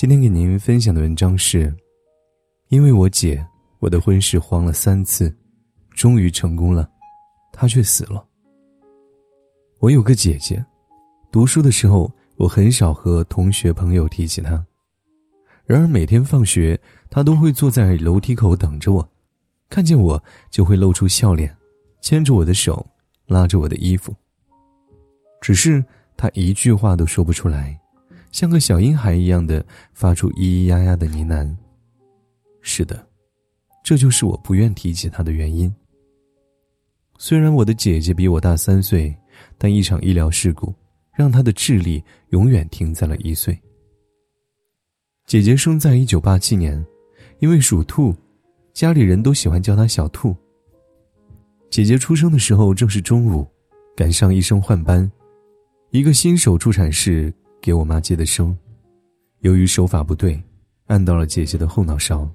今天给您分享的文章是：因为我姐，我的婚事慌了三次，终于成功了，她却死了。我有个姐姐，读书的时候，我很少和同学朋友提起她。然而每天放学，她都会坐在楼梯口等着我，看见我就会露出笑脸，牵着我的手，拉着我的衣服。只是她一句话都说不出来。像个小婴孩一样的发出咿咿呀呀的呢喃。是的，这就是我不愿提起他的原因。虽然我的姐姐比我大三岁，但一场医疗事故让她的智力永远停在了一岁。姐姐生在一九八七年，因为属兔，家里人都喜欢叫她小兔。姐姐出生的时候正是中午，赶上医生换班，一个新手助产士。给我妈接的生，由于手法不对，按到了姐姐的后脑勺。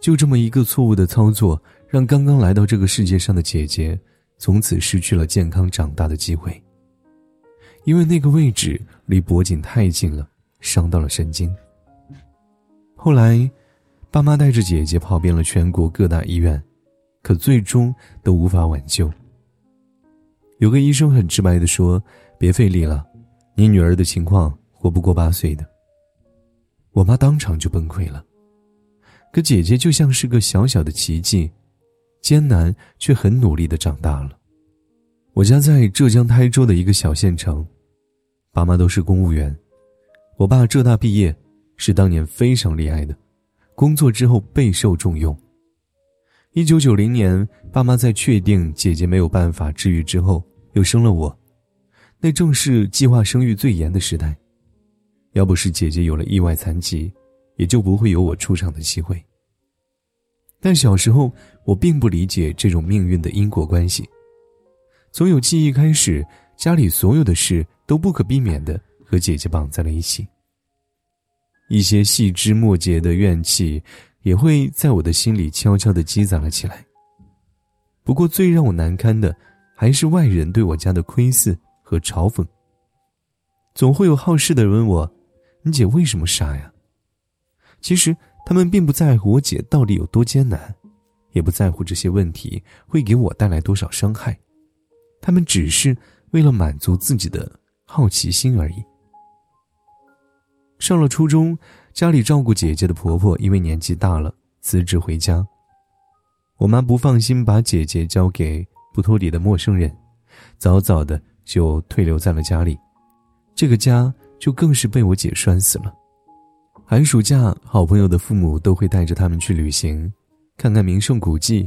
就这么一个错误的操作，让刚刚来到这个世界上的姐姐，从此失去了健康长大的机会。因为那个位置离脖颈太近了，伤到了神经。后来，爸妈带着姐姐跑遍了全国各大医院，可最终都无法挽救。有个医生很直白的说：“别费力了。”你女儿的情况活不过八岁的，我妈当场就崩溃了。可姐姐就像是个小小的奇迹，艰难却很努力的长大了。我家在浙江台州的一个小县城，爸妈都是公务员。我爸浙大毕业，是当年非常厉害的，工作之后备受重用。一九九零年，爸妈在确定姐姐没有办法治愈之后，又生了我。那正是计划生育最严的时代，要不是姐姐有了意外残疾，也就不会有我出场的机会。但小时候我并不理解这种命运的因果关系。从有记忆开始，家里所有的事都不可避免的和姐姐绑在了一起。一些细枝末节的怨气，也会在我的心里悄悄的积攒了起来。不过最让我难堪的，还是外人对我家的窥视。和嘲讽。总会有好事的人问我：“你姐为什么杀呀？”其实他们并不在乎我姐到底有多艰难，也不在乎这些问题会给我带来多少伤害，他们只是为了满足自己的好奇心而已。上了初中，家里照顾姐姐的婆婆因为年纪大了辞职回家，我妈不放心把姐姐交给不托底的陌生人，早早的。就退留在了家里，这个家就更是被我姐拴死了。寒暑假，好朋友的父母都会带着他们去旅行，看看名胜古迹、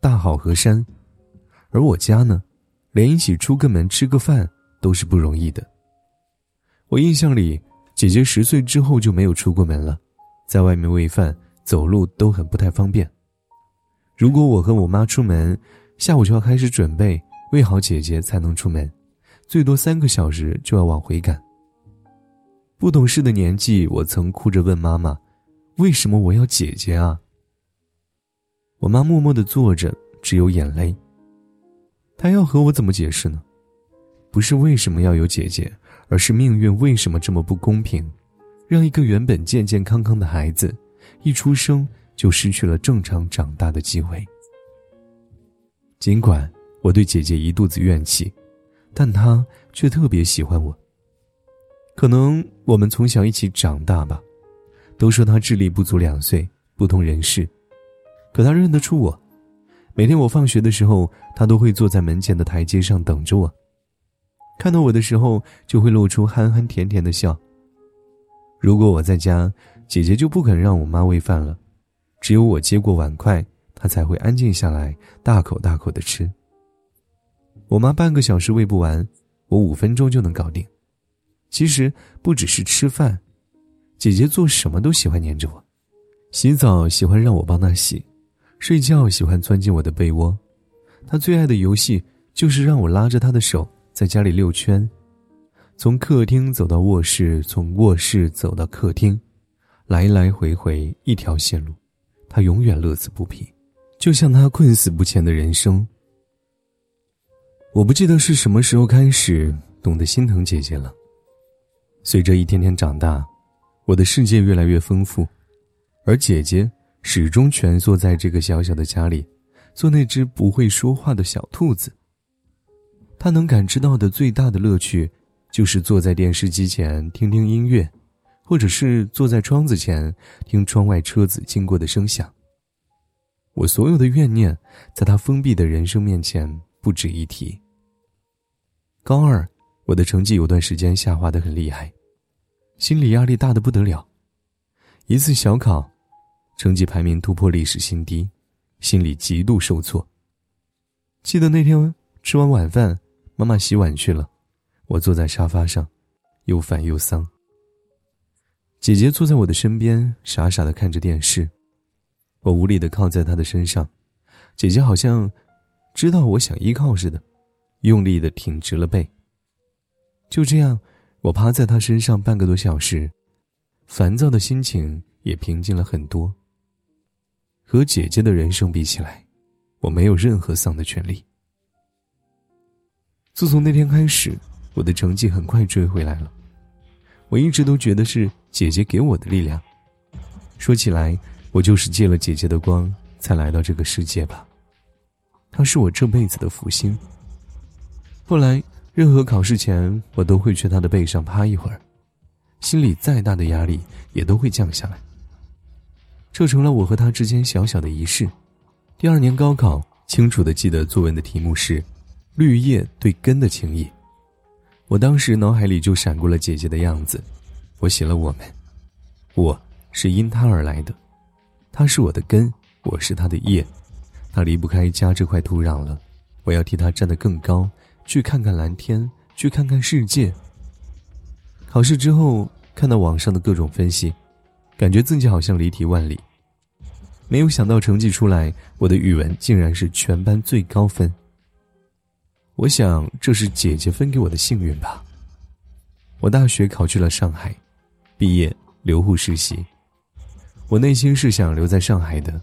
大好河山，而我家呢，连一起出个门吃个饭都是不容易的。我印象里，姐姐十岁之后就没有出过门了，在外面喂饭、走路都很不太方便。如果我和我妈出门，下午就要开始准备，喂好姐姐才能出门。最多三个小时就要往回赶。不懂事的年纪，我曾哭着问妈妈：“为什么我要姐姐啊？”我妈默默的坐着，只有眼泪。她要和我怎么解释呢？不是为什么要有姐姐，而是命运为什么这么不公平，让一个原本健健康康的孩子，一出生就失去了正常长大的机会。尽管我对姐姐一肚子怨气。但他却特别喜欢我。可能我们从小一起长大吧，都说他智力不足两岁，不通人事，可他认得出我。每天我放学的时候，他都会坐在门前的台阶上等着我。看到我的时候，就会露出憨憨甜甜的笑。如果我在家，姐姐就不肯让我妈喂饭了，只有我接过碗筷，她才会安静下来，大口大口的吃。我妈半个小时喂不完，我五分钟就能搞定。其实不只是吃饭，姐姐做什么都喜欢黏着我。洗澡喜欢让我帮她洗，睡觉喜欢钻进我的被窝。她最爱的游戏就是让我拉着她的手在家里溜圈，从客厅走到卧室，从卧室走到客厅，来来回回一条线路，她永远乐此不疲，就像她困死不前的人生。我不记得是什么时候开始懂得心疼姐姐了。随着一天天长大，我的世界越来越丰富，而姐姐始终蜷缩在这个小小的家里，做那只不会说话的小兔子。她能感知到的最大的乐趣，就是坐在电视机前听听音乐，或者是坐在窗子前听窗外车子经过的声响。我所有的怨念，在她封闭的人生面前不值一提。高二，我的成绩有段时间下滑的很厉害。心理压力大的不得了，一次小考，成绩排名突破历史新低，心里极度受挫。记得那天吃完晚饭，妈妈洗碗去了，我坐在沙发上，又烦又丧。姐姐坐在我的身边，傻傻的看着电视，我无力的靠在她的身上，姐姐好像知道我想依靠似的，用力的挺直了背。就这样。我趴在他身上半个多小时，烦躁的心情也平静了很多。和姐姐的人生比起来，我没有任何丧的权利。自从那天开始，我的成绩很快追回来了。我一直都觉得是姐姐给我的力量。说起来，我就是借了姐姐的光才来到这个世界吧。他是我这辈子的福星。后来。任何考试前，我都会去他的背上趴一会儿，心里再大的压力也都会降下来。这成了我和他之间小小的仪式。第二年高考，清楚的记得作文的题目是“绿叶对根的情谊”。我当时脑海里就闪过了姐姐的样子，我写了我们，我是因他而来的，他是我的根，我是他的叶，他离不开家这块土壤了，我要替他站得更高。去看看蓝天，去看看世界。考试之后，看到网上的各种分析，感觉自己好像离题万里。没有想到成绩出来，我的语文竟然是全班最高分。我想这是姐姐分给我的幸运吧。我大学考去了上海，毕业留沪实习。我内心是想留在上海的，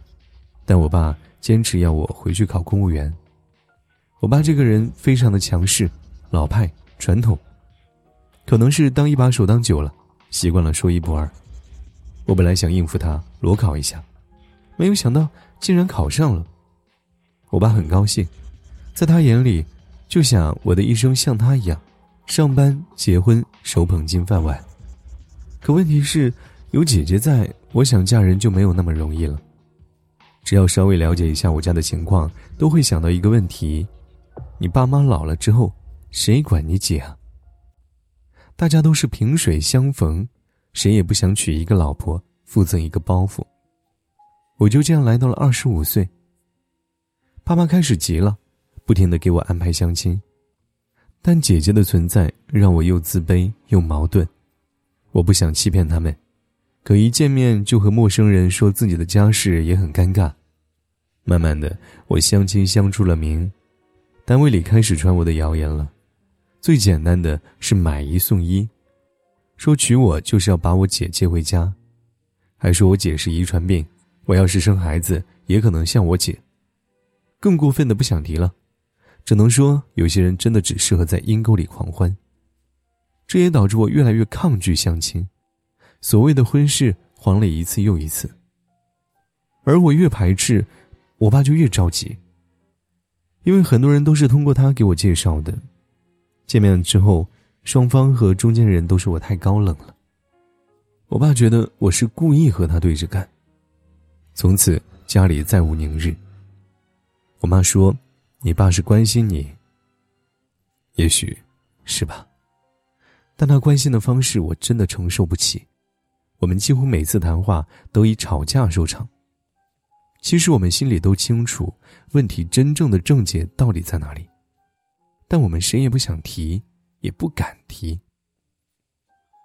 但我爸坚持要我回去考公务员。我爸这个人非常的强势、老派、传统，可能是当一把手当久了，习惯了说一不二。我本来想应付他裸考一下，没有想到竟然考上了。我爸很高兴，在他眼里，就想我的一生像他一样，上班、结婚、手捧金饭碗。可问题是，有姐姐在，我想嫁人就没有那么容易了。只要稍微了解一下我家的情况，都会想到一个问题。你爸妈老了之后，谁管你姐啊？大家都是萍水相逢，谁也不想娶一个老婆，附赠一个包袱。我就这样来到了二十五岁。爸妈开始急了，不停的给我安排相亲，但姐姐的存在让我又自卑又矛盾。我不想欺骗他们，可一见面就和陌生人说自己的家事也很尴尬。慢慢的，我相亲相出了名。单位里开始传我的谣言了，最简单的是买一送一，说娶我就是要把我姐接回家，还说我姐是遗传病，我要是生孩子也可能像我姐。更过分的不想提了，只能说有些人真的只适合在阴沟里狂欢。这也导致我越来越抗拒相亲，所谓的婚事黄了一次又一次。而我越排斥，我爸就越着急。因为很多人都是通过他给我介绍的，见面之后，双方和中间人都说我太高冷了。我爸觉得我是故意和他对着干，从此家里再无宁日。我妈说：“你爸是关心你。”也许，是吧？但他关心的方式我真的承受不起，我们几乎每次谈话都以吵架收场。其实我们心里都清楚，问题真正的症结到底在哪里，但我们谁也不想提，也不敢提。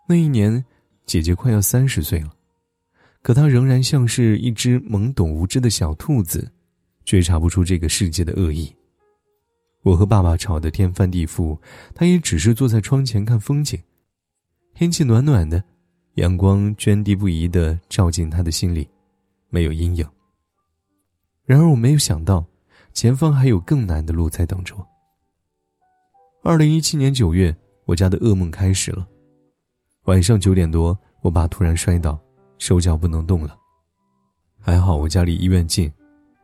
那一年，姐姐快要三十岁了，可她仍然像是一只懵懂无知的小兔子，觉察不出这个世界的恶意。我和爸爸吵得天翻地覆，她也只是坐在窗前看风景，天气暖暖的，阳光涓滴不移的照进她的心里，没有阴影。然而我没有想到，前方还有更难的路在等着我。二零一七年九月，我家的噩梦开始了。晚上九点多，我爸突然摔倒，手脚不能动了。还好我家离医院近，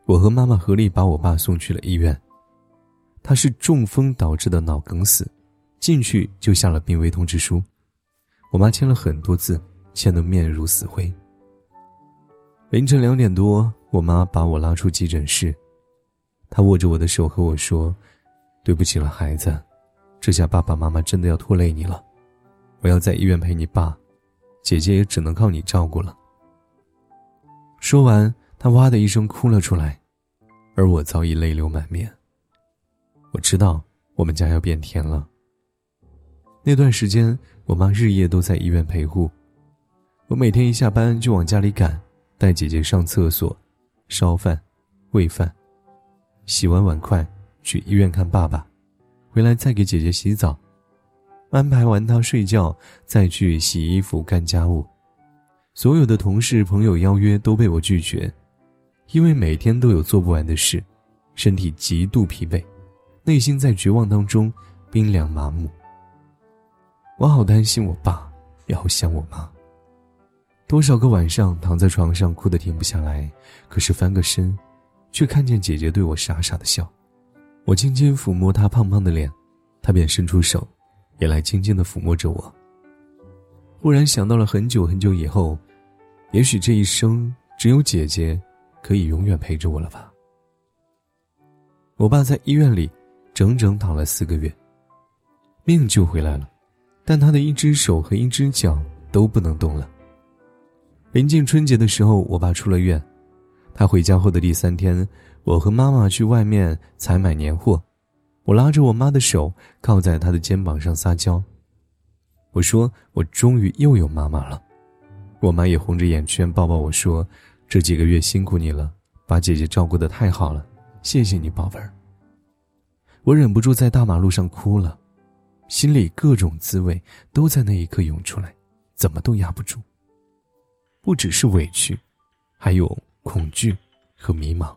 我和妈妈合力把我爸送去了医院。他是中风导致的脑梗死，进去就下了病危通知书。我妈签了很多字，签得面如死灰。凌晨两点多，我妈把我拉出急诊室，她握着我的手和我说：“对不起了，孩子，这下爸爸妈妈真的要拖累你了。我要在医院陪你爸，姐姐也只能靠你照顾了。”说完，她哇的一声哭了出来，而我早已泪流满面。我知道我们家要变天了。那段时间，我妈日夜都在医院陪护，我每天一下班就往家里赶。带姐姐上厕所，烧饭，喂饭，洗完碗筷去医院看爸爸，回来再给姐姐洗澡，安排完她睡觉，再去洗衣服干家务。所有的同事朋友邀约都被我拒绝，因为每天都有做不完的事，身体极度疲惫，内心在绝望当中冰凉麻木。我好担心我爸，也好想我妈。多少个晚上躺在床上哭得停不下来，可是翻个身，却看见姐姐对我傻傻的笑。我轻轻抚摸她胖胖的脸，她便伸出手，也来轻轻的抚摸着我。忽然想到了很久很久以后，也许这一生只有姐姐，可以永远陪着我了吧。我爸在医院里整整躺了四个月，命救回来了，但他的一只手和一只脚都不能动了。临近春节的时候，我爸出了院。他回家后的第三天，我和妈妈去外面采买年货。我拉着我妈的手，靠在她的肩膀上撒娇。我说：“我终于又有妈妈了。”我妈也红着眼圈抱抱我说：“这几个月辛苦你了，把姐姐照顾的太好了，谢谢你，宝贝儿。”我忍不住在大马路上哭了，心里各种滋味都在那一刻涌出来，怎么都压不住。不只是委屈，还有恐惧和迷茫，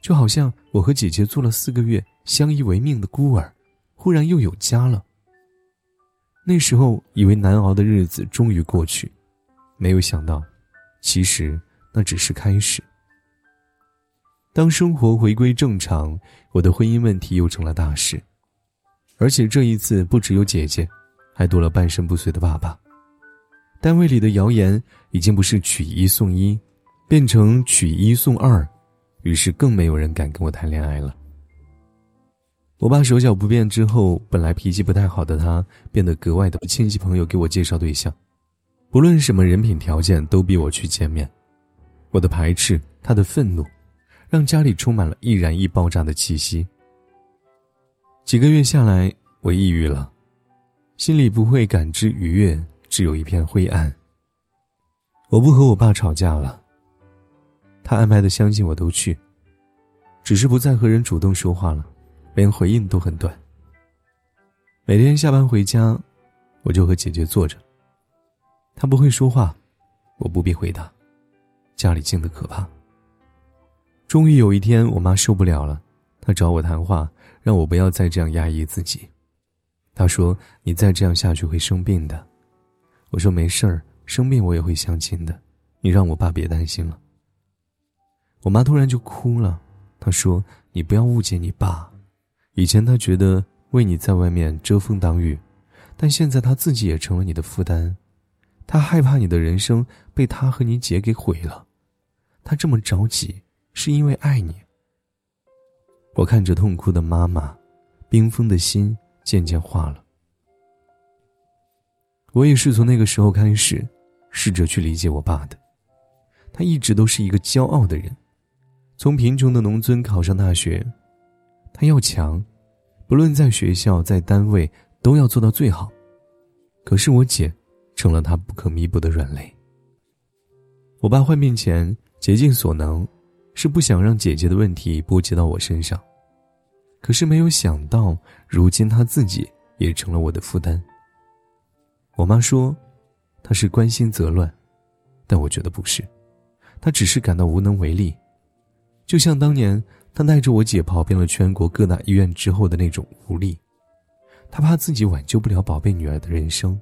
就好像我和姐姐做了四个月相依为命的孤儿，忽然又有家了。那时候以为难熬的日子终于过去，没有想到，其实那只是开始。当生活回归正常，我的婚姻问题又成了大事，而且这一次不只有姐姐，还多了半身不遂的爸爸。单位里的谣言已经不是娶一送一，变成娶一送二，于是更没有人敢跟我谈恋爱了。我爸手脚不便之后，本来脾气不太好的他，变得格外的亲戚朋友给我介绍对象，不论什么人品条件都逼我去见面。我的排斥，他的愤怒，让家里充满了易燃易爆炸的气息。几个月下来，我抑郁了，心里不会感知愉悦。只有一片灰暗。我不和我爸吵架了。他安排的相亲我都去，只是不再和人主动说话了，连回应都很短。每天下班回家，我就和姐姐坐着。她不会说话，我不必回答，家里静得可怕。终于有一天，我妈受不了了，她找我谈话，让我不要再这样压抑自己。他说：“你再这样下去会生病的。”我说没事儿，生病我也会相亲的，你让我爸别担心了。我妈突然就哭了，她说：“你不要误解你爸，以前他觉得为你在外面遮风挡雨，但现在他自己也成了你的负担，他害怕你的人生被他和你姐给毁了，他这么着急是因为爱你。”我看着痛哭的妈妈，冰封的心渐渐化了。我也是从那个时候开始，试着去理解我爸的。他一直都是一个骄傲的人，从贫穷的农村考上大学，他要强，不论在学校在单位都要做到最好。可是我姐，成了他不可弥补的软肋。我爸患病前竭尽所能，是不想让姐姐的问题波及到我身上，可是没有想到，如今她自己也成了我的负担。我妈说，她是关心则乱，但我觉得不是，她只是感到无能为力，就像当年她带着我姐跑遍了全国各大医院之后的那种无力。她怕自己挽救不了宝贝女儿的人生，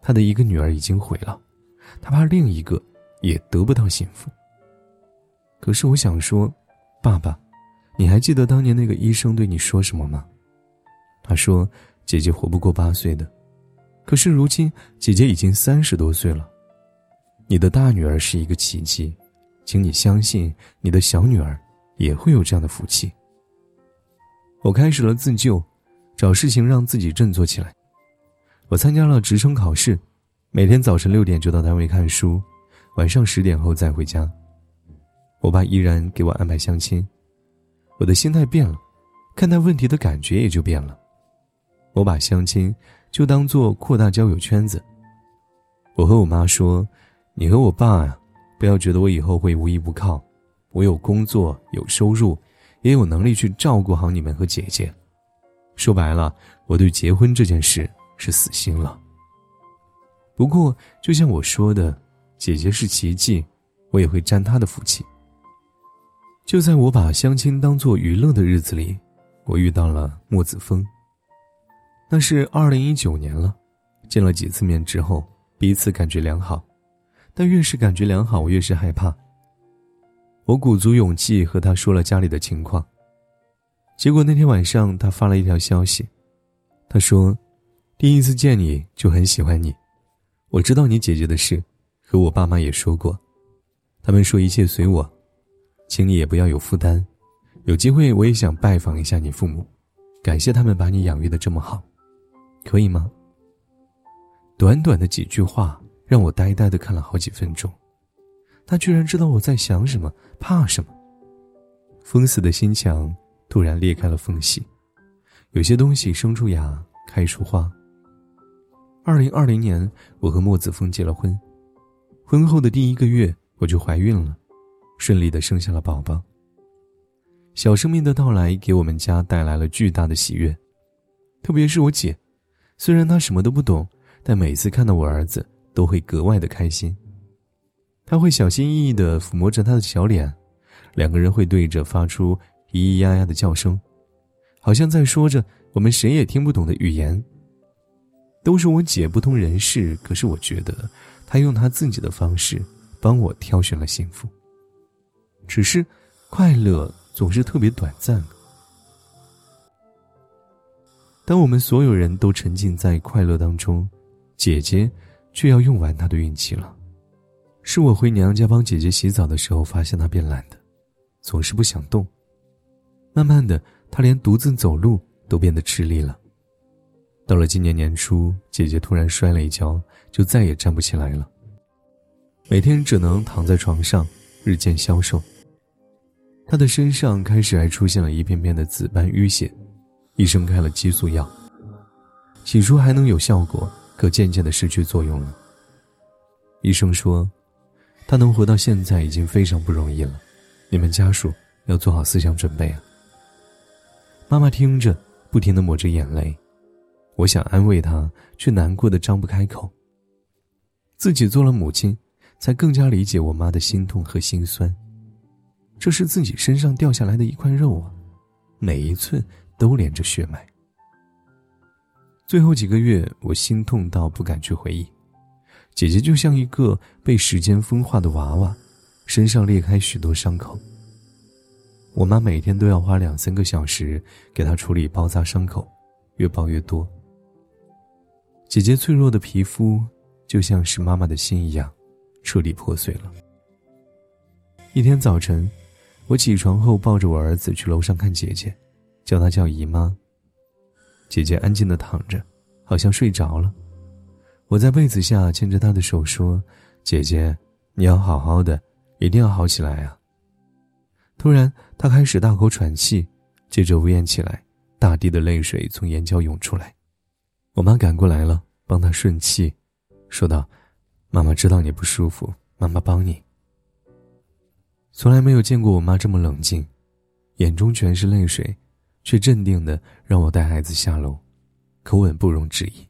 她的一个女儿已经毁了，她怕另一个也得不到幸福。可是我想说，爸爸，你还记得当年那个医生对你说什么吗？他说：“姐姐活不过八岁的。”可是如今，姐姐已经三十多岁了。你的大女儿是一个奇迹，请你相信，你的小女儿也会有这样的福气。我开始了自救，找事情让自己振作起来。我参加了职称考试，每天早晨六点就到单位看书，晚上十点后再回家。我爸依然给我安排相亲，我的心态变了，看待问题的感觉也就变了。我把相亲就当做扩大交友圈子。我和我妈说：“你和我爸呀，不要觉得我以后会无依无靠，我有工作有收入，也有能力去照顾好你们和姐姐。说白了，我对结婚这件事。”是死心了。不过，就像我说的，姐姐是奇迹，我也会沾她的福气。就在我把相亲当做娱乐的日子里，我遇到了莫子峰。那是二零一九年了，见了几次面之后，彼此感觉良好，但越是感觉良好，我越是害怕。我鼓足勇气和他说了家里的情况，结果那天晚上他发了一条消息，他说。第一次见你就很喜欢你，我知道你姐姐的事，和我爸妈也说过，他们说一切随我，请你也不要有负担，有机会我也想拜访一下你父母，感谢他们把你养育的这么好，可以吗？短短的几句话让我呆呆的看了好几分钟，他居然知道我在想什么，怕什么。封死的心墙突然裂开了缝隙，有些东西生出芽，开出花。二零二零年，我和莫子峰结了婚。婚后的第一个月，我就怀孕了，顺利的生下了宝宝。小生命的到来给我们家带来了巨大的喜悦，特别是我姐，虽然她什么都不懂，但每次看到我儿子，都会格外的开心。她会小心翼翼的抚摸着他的小脸，两个人会对着发出咿咿呀呀的叫声，好像在说着我们谁也听不懂的语言。都是我姐不通人事，可是我觉得，她用她自己的方式帮我挑选了幸福。只是，快乐总是特别短暂。当我们所有人都沉浸在快乐当中，姐姐却要用完她的运气了。是我回娘家帮姐姐洗澡的时候，发现她变懒的，总是不想动。慢慢的，她连独自走路都变得吃力了。到了今年年初，姐姐突然摔了一跤，就再也站不起来了。每天只能躺在床上，日渐消瘦。她的身上开始还出现了一片片的紫斑淤血，医生开了激素药。起初还能有效果，可渐渐的失去作用了。医生说，她能活到现在已经非常不容易了，你们家属要做好思想准备啊。妈妈听着，不停的抹着眼泪。我想安慰她，却难过的张不开口。自己做了母亲，才更加理解我妈的心痛和心酸。这是自己身上掉下来的一块肉啊，每一寸都连着血脉。最后几个月，我心痛到不敢去回忆。姐姐就像一个被时间风化的娃娃，身上裂开许多伤口。我妈每天都要花两三个小时给她处理包扎伤口，越包越多。姐姐脆弱的皮肤，就像是妈妈的心一样，彻底破碎了。一天早晨，我起床后抱着我儿子去楼上看姐姐，叫她叫姨妈。姐姐安静的躺着，好像睡着了。我在被子下牵着她的手说：“姐姐，你要好好的，一定要好起来啊。”突然，她开始大口喘气，接着呜咽起来，大滴的泪水从眼角涌出来。我妈赶过来了，帮她顺气，说道：“妈妈知道你不舒服，妈妈帮你。”从来没有见过我妈这么冷静，眼中全是泪水，却镇定的让我带孩子下楼，口吻不容置疑。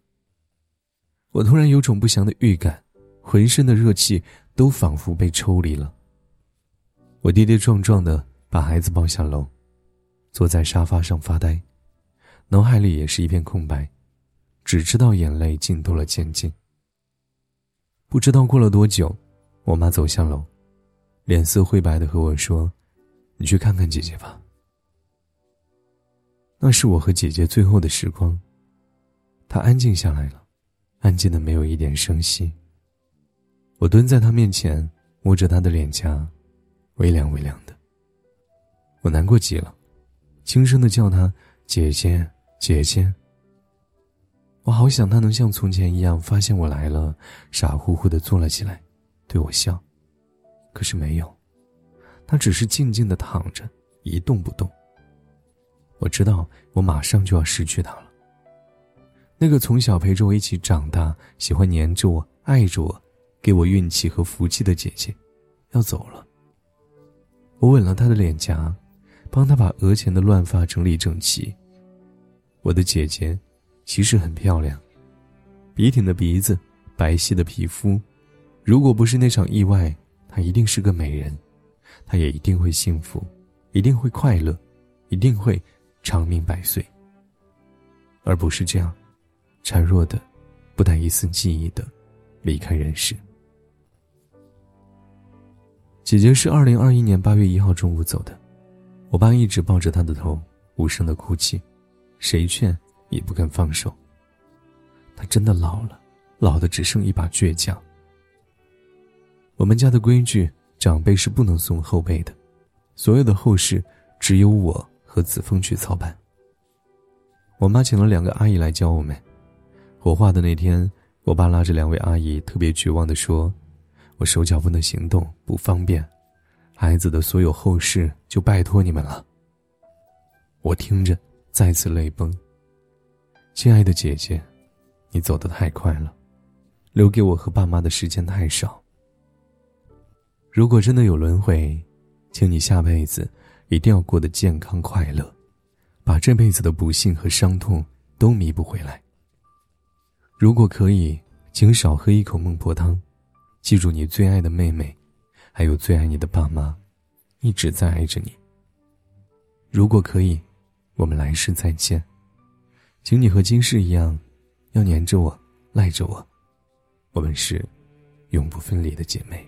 我突然有种不祥的预感，浑身的热气都仿佛被抽离了。我跌跌撞撞的把孩子抱下楼，坐在沙发上发呆，脑海里也是一片空白。只知道眼泪浸透了肩颈。不知道过了多久，我妈走下楼，脸色灰白的和我说：“你去看看姐姐吧。”那是我和姐姐最后的时光。她安静下来了，安静的没有一点声息。我蹲在她面前，摸着她的脸颊，微凉微凉的。我难过极了，轻声的叫她姐姐，姐姐。我好想她能像从前一样发现我来了，傻乎乎的坐了起来，对我笑。可是没有，她只是静静的躺着，一动不动。我知道我马上就要失去她了。那个从小陪着我一起长大、喜欢黏着我、爱着我、给我运气和福气的姐姐，要走了。我吻了她的脸颊。帮他把额前的乱发整理整齐。我的姐姐，其实很漂亮，笔挺的鼻子，白皙的皮肤。如果不是那场意外，她一定是个美人，她也一定会幸福，一定会快乐，一定会长命百岁。而不是这样，孱弱的，不带一丝记忆的，离开人世。姐姐是二零二一年八月一号中午走的。我爸一直抱着她的头，无声的哭泣，谁劝也不肯放手。他真的老了，老的只剩一把倔强。我们家的规矩，长辈是不能送后辈的，所有的后事只有我和子枫去操办。我妈请了两个阿姨来教我们。火化的那天，我爸拉着两位阿姨，特别绝望的说：“我手脚不能行动，不方便。”孩子的所有后事就拜托你们了。我听着，再次泪崩。亲爱的姐姐，你走得太快了，留给我和爸妈的时间太少。如果真的有轮回，请你下辈子一定要过得健康快乐，把这辈子的不幸和伤痛都弥补回来。如果可以，请少喝一口孟婆汤，记住你最爱的妹妹。还有最爱你的爸妈，一直在爱着你。如果可以，我们来世再见，请你和今世一样，要黏着我，赖着我，我们是永不分离的姐妹。